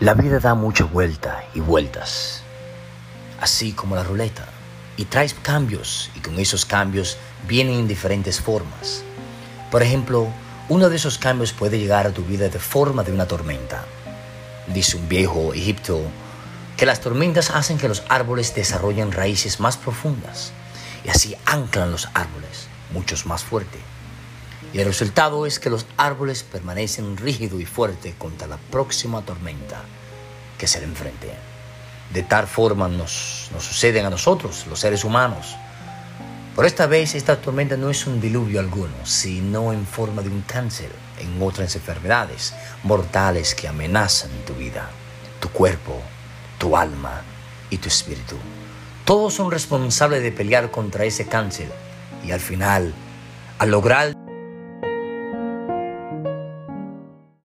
La vida da muchas vueltas y vueltas, así como la ruleta, y traes cambios, y con esos cambios vienen en diferentes formas. Por ejemplo, uno de esos cambios puede llegar a tu vida de forma de una tormenta. Dice un viejo Egipto que las tormentas hacen que los árboles desarrollen raíces más profundas y así anclan los árboles, muchos más fuertes. Y el resultado es que los árboles permanecen rígidos y fuertes contra la próxima tormenta que se le enfrente. De tal forma nos, nos suceden a nosotros, los seres humanos. Por esta vez esta tormenta no es un diluvio alguno, sino en forma de un cáncer, en otras enfermedades mortales que amenazan tu vida, tu cuerpo, tu alma y tu espíritu. Todos son responsables de pelear contra ese cáncer y al final, al lograr